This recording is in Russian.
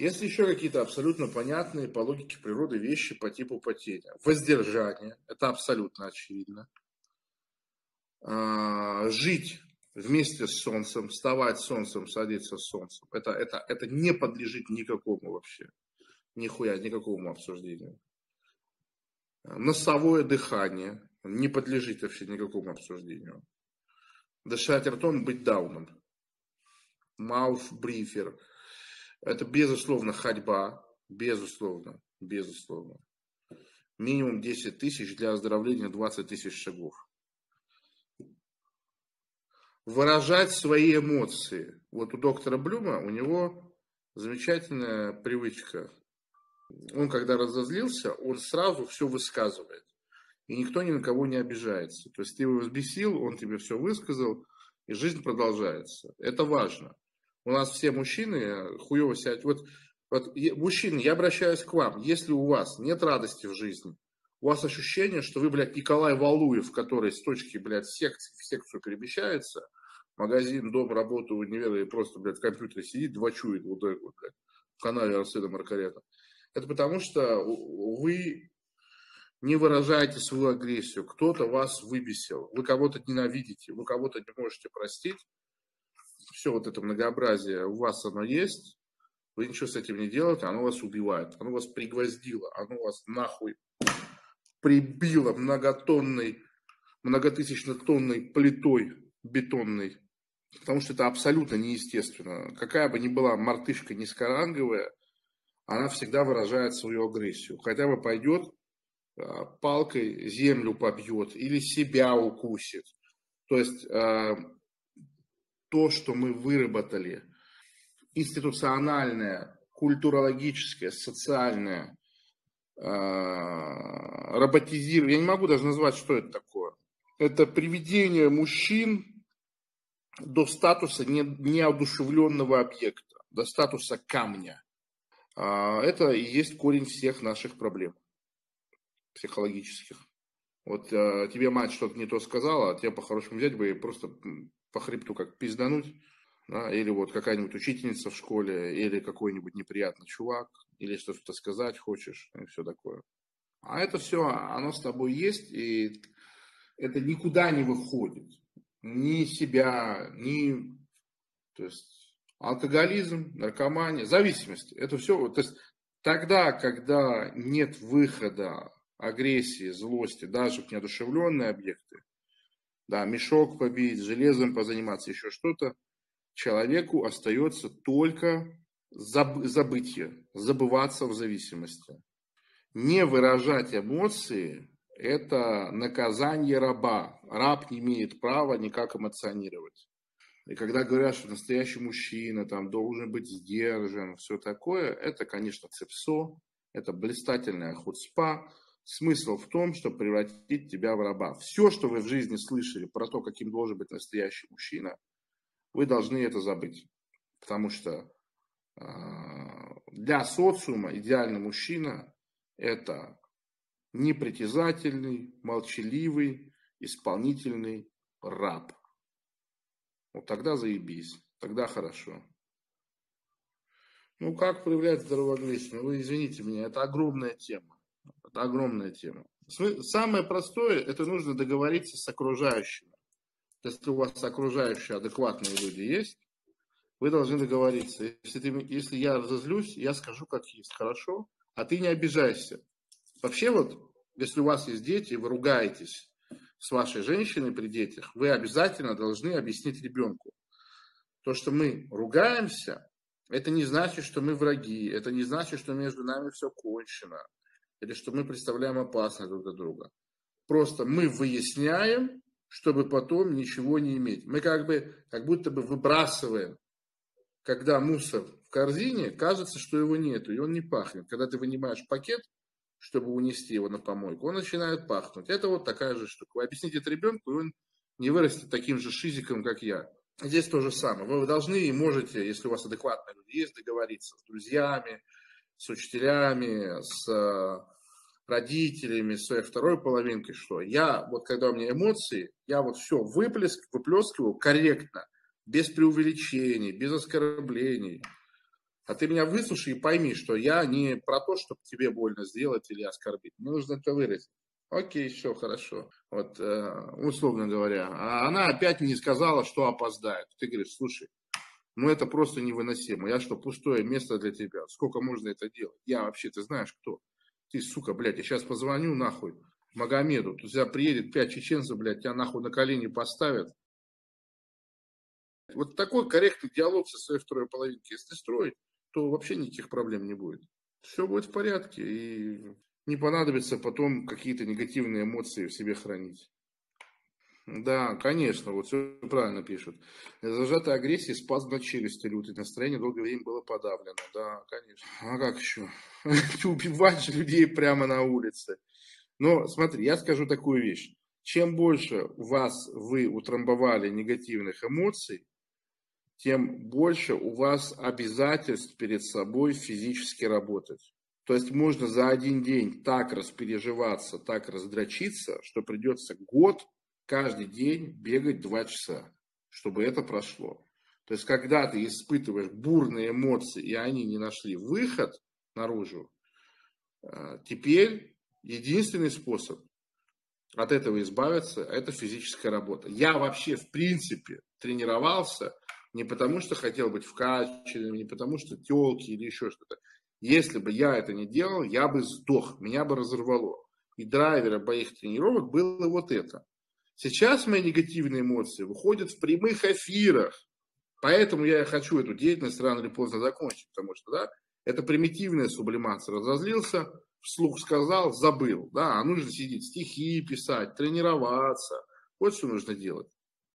Есть еще какие-то абсолютно понятные по логике природы вещи по типу потения. Воздержание, это абсолютно очевидно. А, жить вместе с солнцем, вставать с солнцем, садиться с солнцем. Это, это, это не подлежит никакому вообще, нихуя, никакому обсуждению. Носовое дыхание не подлежит вообще никакому обсуждению. Дышать ртом, быть дауном. Мауф брифер. Это безусловно ходьба, безусловно, безусловно. Минимум 10 тысяч для оздоровления 20 тысяч шагов выражать свои эмоции. Вот у доктора Блюма, у него замечательная привычка. Он, когда разозлился, он сразу все высказывает. И никто ни на кого не обижается. То есть ты его взбесил, он тебе все высказал, и жизнь продолжается. Это важно. У нас все мужчины хуево сядь. Вот, вот мужчины, я обращаюсь к вам. Если у вас нет радости в жизни, у вас ощущение, что вы, блядь, Николай Валуев, который с точки, блядь, секции в секцию перемещается, магазин, дом, работу, универ, и просто, блядь, в компьютере сидит, двочует вот так вот, блядь, в канале Арсена Маркарета. Это потому, что вы не выражаете свою агрессию, кто-то вас выбесил, вы кого-то ненавидите, вы кого-то не можете простить. Все вот это многообразие у вас оно есть, вы ничего с этим не делаете, оно вас убивает, оно вас пригвоздило, оно вас нахуй прибило многотонной, многотысячно-тонной плитой бетонной Потому что это абсолютно неестественно. Какая бы ни была мартышка низкоранговая, она всегда выражает свою агрессию. Хотя бы пойдет а, палкой землю побьет или себя укусит. То есть а, то, что мы выработали, институциональное, культурологическое, социальное, а, роботизирование, я не могу даже назвать, что это такое. Это приведение мужчин до статуса неодушевленного объекта, до статуса камня. А, это и есть корень всех наших проблем психологических. Вот а, тебе мать что-то не то сказала, а тебе по-хорошему взять бы и просто по хребту как пиздануть, да, или вот какая-нибудь учительница в школе, или какой-нибудь неприятный чувак, или что-то сказать хочешь, и все такое. А это все, оно с тобой есть, и это никуда не выходит ни себя, ни... То есть алкоголизм, наркомания, зависимость. Это все. То есть тогда, когда нет выхода агрессии, злости, даже в неодушевленные объекты, да, мешок побить, железом позаниматься, еще что-то, человеку остается только заб- забытие, забываться в зависимости. Не выражать эмоции это наказание раба. Раб не имеет права никак эмоционировать. И когда говорят, что настоящий мужчина там должен быть сдержан, все такое, это, конечно, цепсо, это блистательная худспа. Смысл в том, чтобы превратить тебя в раба. Все, что вы в жизни слышали про то, каким должен быть настоящий мужчина, вы должны это забыть. Потому что э, для социума идеальный мужчина – это непритязательный, молчаливый, исполнительный раб. Вот тогда заебись, тогда хорошо. Ну, как проявлять здравогласие? Ну, вы извините меня, это огромная тема. Это огромная тема. Самое простое, это нужно договориться с окружающими. Если у вас окружающие адекватные люди есть, вы должны договориться. Если, ты, если я разозлюсь, я скажу как есть, хорошо? А ты не обижайся. Вообще вот, если у вас есть дети, вы ругаетесь с вашей женщиной при детях, вы обязательно должны объяснить ребенку. То, что мы ругаемся, это не значит, что мы враги, это не значит, что между нами все кончено, или что мы представляем опасность друг для друга. Просто мы выясняем, чтобы потом ничего не иметь. Мы как бы, как будто бы выбрасываем, когда мусор в корзине, кажется, что его нету, и он не пахнет. Когда ты вынимаешь пакет, чтобы унести его на помойку, он начинает пахнуть. Это вот такая же штука. Вы объясните это ребенку, и он не вырастет таким же шизиком, как я. Здесь то же самое. Вы должны и можете, если у вас адекватные люди есть, договориться с друзьями, с учителями, с э, родителями, своей второй половинкой, что я, вот когда у меня эмоции, я вот все выплеск, выплескиваю корректно, без преувеличений, без оскорблений. А ты меня выслушай и пойми, что я не про то, чтобы тебе больно сделать или оскорбить. Мне нужно это выразить. Окей, все хорошо. Вот, э, условно говоря. А она опять не сказала, что опоздает. Ты говоришь, слушай, ну это просто невыносимо. Я что, пустое место для тебя? Сколько можно это делать? Я вообще, ты знаешь кто? Ты, сука, блядь, я сейчас позвоню нахуй Магомеду. Тут сюда приедет пять чеченцев, блядь, тебя нахуй на колени поставят. Вот такой корректный диалог со своей второй половинкой, если строить, то вообще никаких проблем не будет. Все будет в порядке, и не понадобится потом какие-то негативные эмоции в себе хранить. Да, конечно, вот все правильно пишут. Зажатая агрессия, спазм на челюсти лютый, настроение долгое время было подавлено. Да, конечно. А как еще? Убивать же людей прямо на улице. Но смотри, я скажу такую вещь. Чем больше вас вы утрамбовали негативных эмоций, тем больше у вас обязательств перед собой физически работать. То есть можно за один день так распереживаться, так раздрочиться, что придется год каждый день бегать два часа, чтобы это прошло. То есть когда ты испытываешь бурные эмоции, и они не нашли выход наружу, э, теперь единственный способ от этого избавиться – это физическая работа. Я вообще, в принципе, тренировался не потому, что хотел быть вкачанным, не потому, что телки или еще что-то. Если бы я это не делал, я бы сдох, меня бы разорвало. И драйвером моих тренировок было вот это. Сейчас мои негативные эмоции выходят в прямых эфирах. Поэтому я хочу эту деятельность рано или поздно закончить, потому что да, это примитивная сублимация. Разозлился, вслух сказал, забыл. Да, а нужно сидеть, стихи писать, тренироваться. Вот что нужно делать.